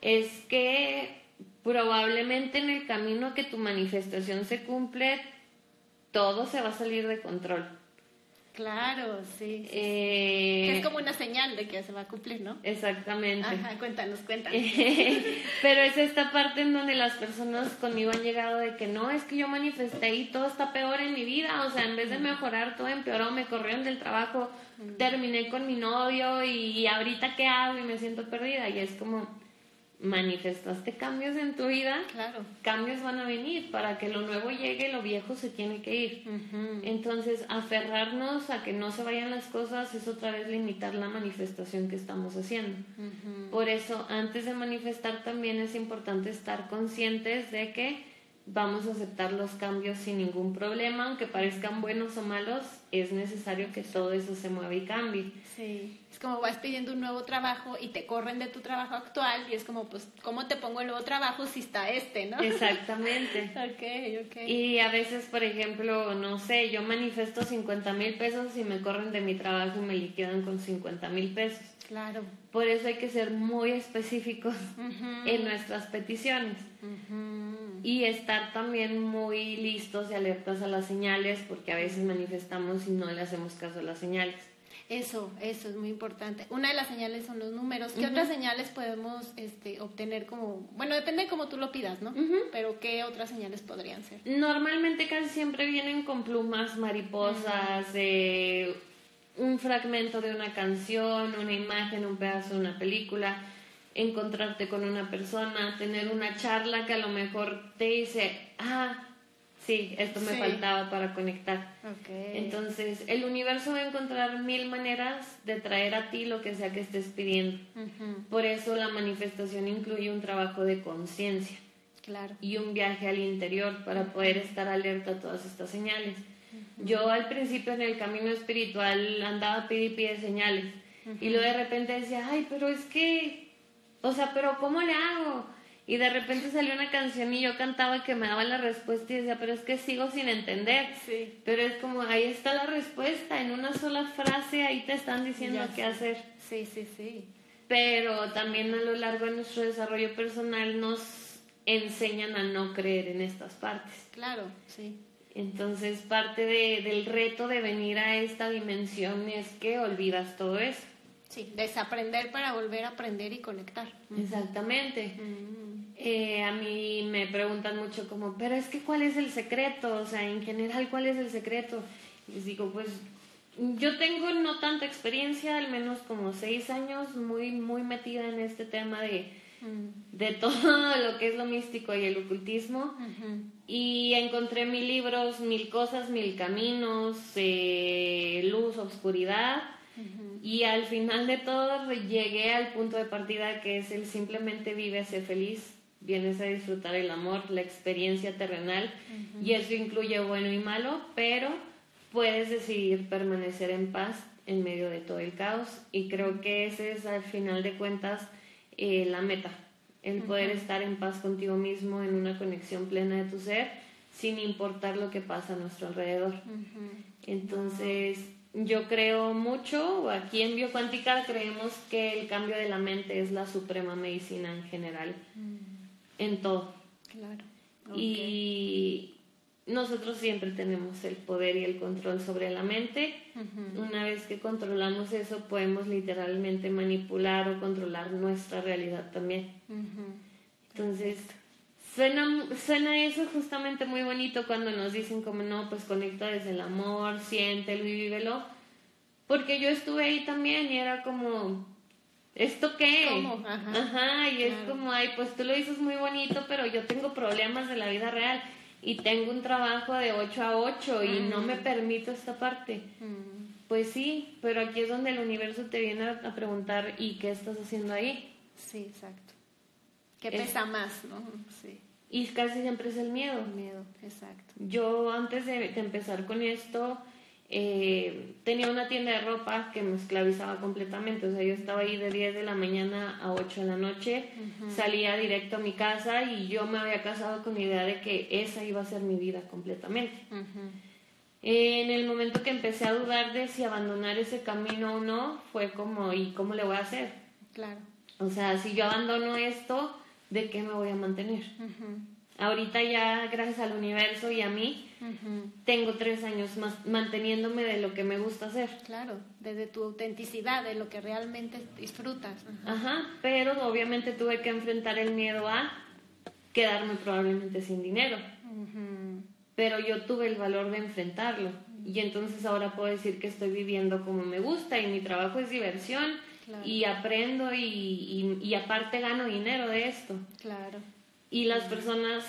Speaker 3: es que probablemente en el camino que tu manifestación se cumple, todo se va a salir de control.
Speaker 2: Claro, sí.
Speaker 3: Eh,
Speaker 2: es como una señal de que se va a cumplir, ¿no?
Speaker 3: Exactamente.
Speaker 2: Ajá, cuéntanos, cuéntanos. [laughs]
Speaker 3: Pero es esta parte en donde las personas conmigo han llegado de que no, es que yo manifesté y todo está peor en mi vida. O sea, en vez de mejorar, todo empeoró, me corrieron del trabajo, terminé con mi novio y ahorita qué hago y me siento perdida. Y es como, manifestaste cambios en tu vida,
Speaker 2: claro.
Speaker 3: cambios van a venir. Para que lo nuevo llegue, lo viejo se tiene que ir. Entonces, aferrarnos a que no se vayan las cosas es otra vez limitar la manifestación que estamos haciendo. Por eso, antes de manifestar también es importante estar conscientes de que vamos a aceptar los cambios sin ningún problema, aunque parezcan buenos o malos, es necesario que todo eso se mueva y cambie.
Speaker 2: Sí, es como vas pidiendo un nuevo trabajo y te corren de tu trabajo actual y es como, pues, ¿cómo te pongo el nuevo trabajo si está este, no?
Speaker 3: Exactamente. [laughs]
Speaker 2: ok, ok.
Speaker 3: Y a veces, por ejemplo, no sé, yo manifiesto 50 mil pesos y me corren de mi trabajo y me liquidan con 50 mil pesos.
Speaker 2: Claro.
Speaker 3: Por eso hay que ser muy específicos [laughs] en nuestras peticiones. Y estar también muy listos y alertas a las señales, porque a veces manifestamos y no le hacemos caso a las señales.
Speaker 2: Eso, eso es muy importante. Una de las señales son los números. ¿Qué otras señales podemos este, obtener como, bueno, depende de cómo tú lo pidas, ¿no? Pero ¿qué otras señales podrían ser?
Speaker 3: Normalmente casi siempre vienen con plumas, mariposas, eh, un fragmento de una canción, una imagen, un pedazo de una película, encontrarte con una persona, tener una charla que a lo mejor te dice, ah, sí, esto me faltaba para conectar. Entonces, el universo va a encontrar mil maneras de traer a ti lo que sea que estés pidiendo. Por eso la manifestación incluye un trabajo de conciencia.
Speaker 2: Claro.
Speaker 3: Y un viaje al interior para poder estar alerta a todas estas señales. Yo al principio en el camino espiritual andaba pidiendo pide señales. Y luego de repente decía, ay, pero es que, o sea, pero ¿cómo le hago? Y de repente salió una canción y yo cantaba que me daba la respuesta y decía, pero es que sigo sin entender.
Speaker 2: Sí.
Speaker 3: Pero es como, ahí está la respuesta, en una sola frase ahí te están diciendo qué hacer.
Speaker 2: Sí, sí, sí.
Speaker 3: Pero también a lo largo de nuestro desarrollo personal nos enseñan a no creer en estas partes.
Speaker 2: Claro, sí.
Speaker 3: Entonces parte de, del reto de venir a esta dimensión es que olvidas todo eso.
Speaker 2: Sí, desaprender para volver a aprender y conectar.
Speaker 3: Exactamente. Eh, a mí me preguntan mucho como, pero es que ¿cuál es el secreto? O sea, en general, ¿cuál es el secreto? Y les digo, pues yo tengo no tanta experiencia, al menos como seis años, muy, muy metida en este tema de de todo [laughs] lo que es lo místico y el ocultismo. Y encontré mil libros, mil cosas, mil caminos, eh, luz, oscuridad. Y al final de todo llegué al punto de partida que es el simplemente vive, ser feliz, vienes a disfrutar el amor, la experiencia terrenal. Y eso incluye bueno y malo, pero puedes decidir permanecer en paz en medio de todo el caos. Y creo que ese es al final de cuentas eh, la meta, el poder estar en paz contigo mismo, en una conexión plena de tu ser, sin importar lo que pasa a nuestro alrededor. Entonces, yo creo mucho, aquí en Biocuántica creemos que el cambio de la mente es la suprema medicina en general, en todo.
Speaker 2: Claro.
Speaker 3: Y nosotros siempre tenemos el poder y el control sobre la mente. Una vez que controlamos eso, podemos literalmente manipular o controlar nuestra realidad también. Entonces, suena, suena eso justamente muy bonito cuando nos dicen como no, pues conecta desde el amor, siéntelo y vívelo. Porque yo estuve ahí también y era como, ¿esto qué?
Speaker 2: ¿Cómo?
Speaker 3: Ajá. y es como, ay, pues tú lo dices muy bonito, pero yo tengo problemas de la vida real y tengo un trabajo de 8 a 8 y no me permito esta parte. Pues sí, pero aquí es donde el universo te viene a, preguntar, ¿y qué estás haciendo ahí?
Speaker 2: Sí, exacto. ¿Qué pesa más, no? Sí.
Speaker 3: Y casi siempre es el miedo.
Speaker 2: El miedo, exacto.
Speaker 3: Yo antes de empezar con esto, eh, tenía una tienda de ropa que me esclavizaba completamente. O sea, yo estaba ahí de 10 de la mañana a 8 de la noche, salía directo a mi casa y yo me había casado con la idea de que esa iba a ser mi vida completamente. En el momento que empecé a dudar de si abandonar ese camino o no, fue como, ¿y cómo le voy a hacer?
Speaker 2: Claro.
Speaker 3: O sea, si yo abandono esto, ¿de qué me voy a mantener? Ahorita ya, gracias al universo y a mí, tengo tres años más manteniéndome de lo que me gusta hacer.
Speaker 2: Claro, desde tu autenticidad, de lo que realmente disfrutas.
Speaker 3: Ajá, pero obviamente tuve que enfrentar el miedo a quedarme probablemente sin dinero. Pero yo tuve el valor de enfrentarlo. Y entonces ahora puedo decir que estoy viviendo como me gusta y mi trabajo es diversión y aprendo y, y aparte gano dinero de esto.
Speaker 2: Claro
Speaker 3: y las personas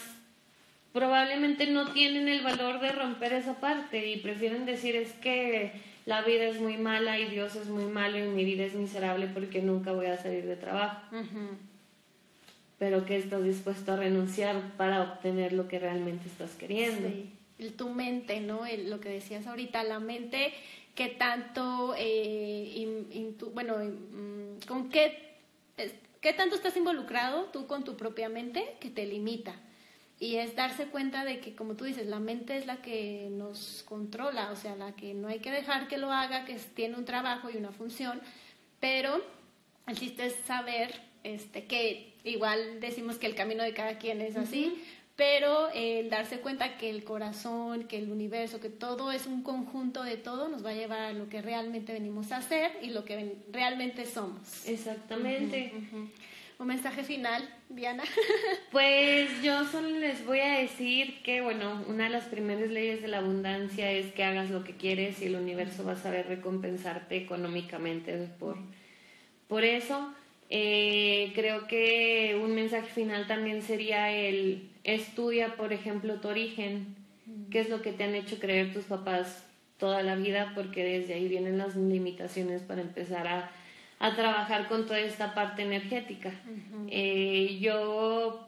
Speaker 3: probablemente no tienen el valor de romper esa parte y prefieren decir es que la vida es muy mala y Dios es muy malo y mi vida es miserable porque nunca voy a salir de trabajo. pero que estás dispuesto a renunciar para obtener lo que realmente estás queriendo.
Speaker 2: Sí. Tu mente, ¿no? lo que decías ahorita, la mente, que tanto, eh, bueno, mm, ¿con qué, qué tanto estás involucrado tú con tu propia mente que te limita? Y es darse cuenta de que, como tú dices, la mente es la que nos controla, o sea, la que no hay que dejar que lo haga, que tiene un trabajo y una función, pero el chiste es saber este, que igual decimos que el camino de cada quien es así, pero el darse cuenta que el corazón, que el universo, que todo es un conjunto de todo, nos va a llevar a lo que realmente venimos a hacer y lo que realmente somos.
Speaker 3: Exactamente.
Speaker 2: Un mensaje final, Diana. [laughs]
Speaker 3: pues yo solo les voy a decir que, bueno, una de las primeras leyes de la abundancia es que hagas lo que quieres y el universo va a saber recompensarte económicamente por, por eso. Eh, creo que un mensaje final también sería el estudia, por ejemplo, tu origen, qué es lo que te han hecho creer tus papás toda la vida, porque desde ahí vienen las limitaciones para empezar a, a trabajar con toda esta parte energética. Eh, yo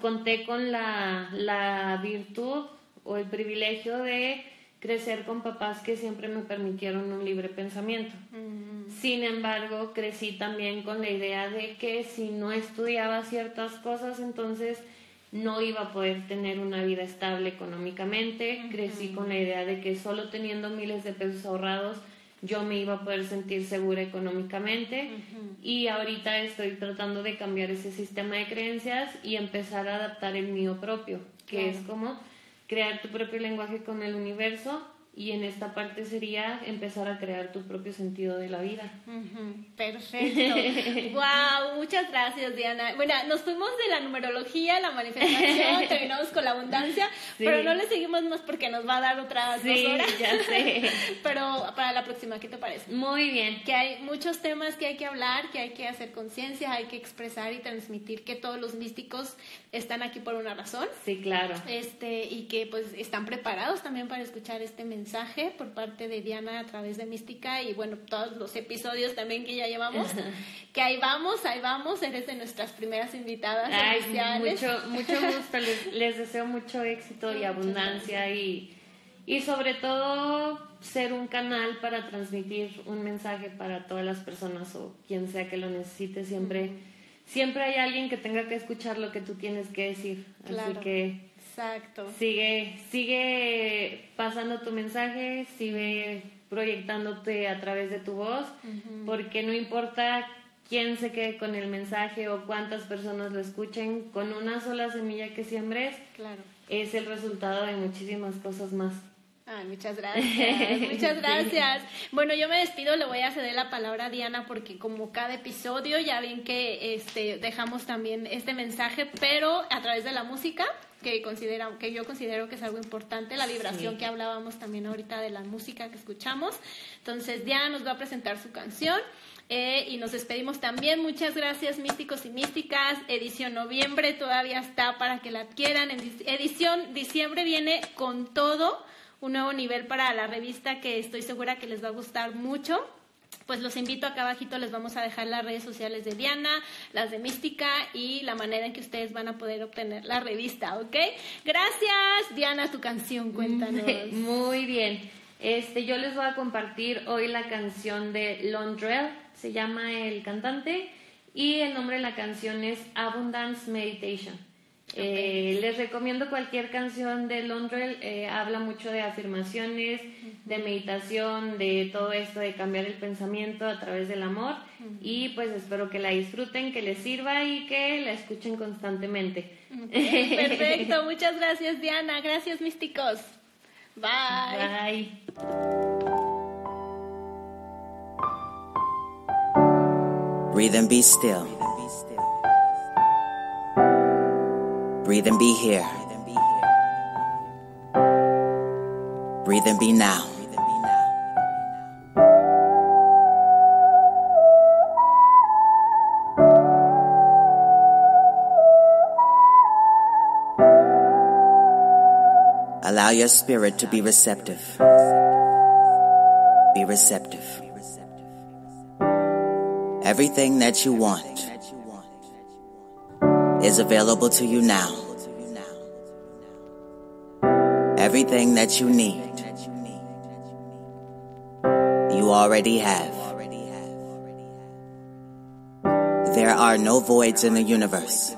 Speaker 3: conté con la, la virtud o el privilegio de crecer con papás que siempre me permitieron un libre pensamiento. Sin embargo, crecí también con la idea de que si no estudiaba ciertas cosas, entonces no iba a poder tener una vida estable económicamente. Crecí con la idea de que solo teniendo miles de pesos ahorrados yo me iba a poder sentir segura económicamente. Y ahorita estoy tratando de cambiar ese sistema de creencias y empezar a adaptar el mío propio, que es como crear tu propio lenguaje con el universo y en esta parte sería empezar a crear tu propio sentido de la vida.
Speaker 2: Perfecto. [laughs] wow, muchas gracias Diana. Bueno, nos fuimos de la numerología, la manifestación, [laughs] terminamos con la abundancia, pero no le seguimos más porque nos va a dar otras dos horas.
Speaker 3: ya sé. [laughs]
Speaker 2: pero para la próxima, ¿qué te parece?
Speaker 3: Muy bien.
Speaker 2: Que hay muchos temas que hay que hablar, que hay que hacer conciencia, hay que expresar y transmitir que todos los místicos están aquí por una razón.
Speaker 3: Sí, claro.
Speaker 2: Este, y que pues están preparados también para escuchar este mensaje por parte de Diana a través de Mística y bueno, todos los episodios también que ya llevamos, que ahí vamos, ahí vamos, eres de nuestras primeras invitadas
Speaker 3: Ay, Mucho, mucho gusto, les, deseo mucho éxito y abundancia y, y sobre todo ser un canal para transmitir un mensaje para todas las personas o quien sea que lo necesite siempre. Siempre hay alguien que tenga que escuchar lo que tú tienes que decir. Así que
Speaker 2: Exacto.
Speaker 3: Sigue, sigue pasando tu mensaje, sigue proyectándote a través de tu voz, porque no importa quién se quede con el mensaje o cuántas personas lo escuchen, con una sola semilla que siembres,
Speaker 2: claro.
Speaker 3: es el resultado de muchísimas cosas más.
Speaker 2: Ay, muchas gracias. [laughs] muchas gracias. Bueno, yo me despido, le voy a ceder la palabra a Diana porque como cada episodio ya ven que este dejamos también este mensaje, pero a través de la música que, considera, que yo considero que es algo importante, la vibración que hablábamos también ahorita de la música que escuchamos. Entonces, Diana nos va a presentar su canción. Eh, y nos despedimos también. Muchas gracias, místicos y místicas. Edición noviembre todavía está para que la adquieran. Edición diciembre viene con todo un nuevo nivel para la revista que estoy segura que les va a gustar mucho pues los invito acá abajito, les vamos a dejar las redes sociales de Diana, las de Mística y la manera en que ustedes van a poder obtener la revista, ¿ok? Gracias, Diana, tu canción, cuéntanos. [laughs]
Speaker 3: Muy bien. Este, yo les voy a compartir hoy la canción de Londrell, se llama el cantante, y el nombre de la canción es Abundance Meditation. Eh, les recomiendo cualquier canción de Londrell, eh, habla mucho de afirmaciones, de meditación, de todo esto, de cambiar el pensamiento a través del amor y pues espero que la disfruten, que les sirva y que la escuchen constantemente. [laughs]
Speaker 2: perfecto, muchas gracias Diana, gracias místicos. Bye.
Speaker 3: Bye.
Speaker 1: Breathe and be still. Breathe and be here. Breathe and be now. Allow your spirit to be receptive. Be receptive. Everything that you want
Speaker 4: is available to you now. Everything that you need, you already have. There are no voids in the universe.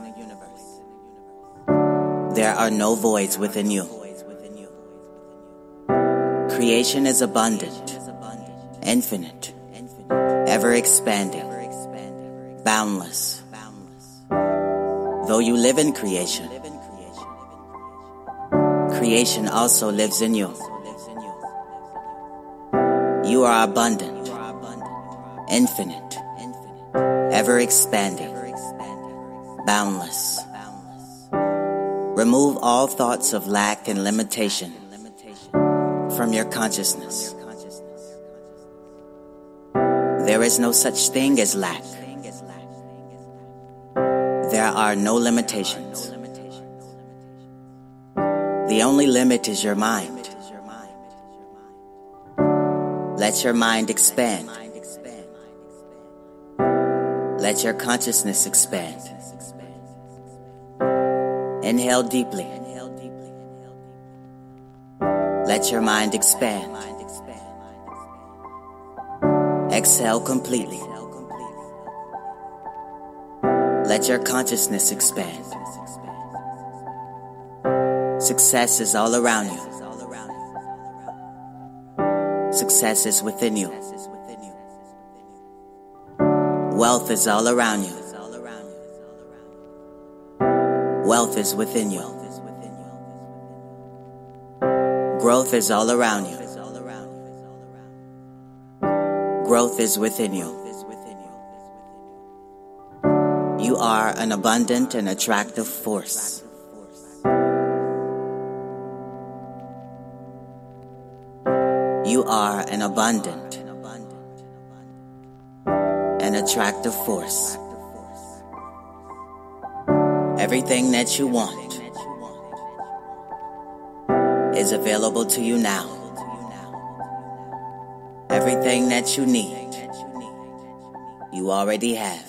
Speaker 4: There are no voids within you. Creation is abundant, infinite, ever expanding, boundless. Though you live in creation, creation also lives in you. You are abundant, infinite, ever expanding, boundless. Remove all thoughts of lack and limitation from your consciousness. There is no such thing as lack. There are no limitations. The only limit is your mind. Let your mind expand. Let your consciousness expand. Inhale deeply. Let your mind expand. Exhale completely. Let your consciousness expand. Success is all around you. Success is within you. Wealth is all around you. Wealth is within you. Growth is all around you. Growth is within you. You are an abundant and attractive force. Are an abundant and attractive force. Everything that you want is available to you now. Everything that you need, you already have.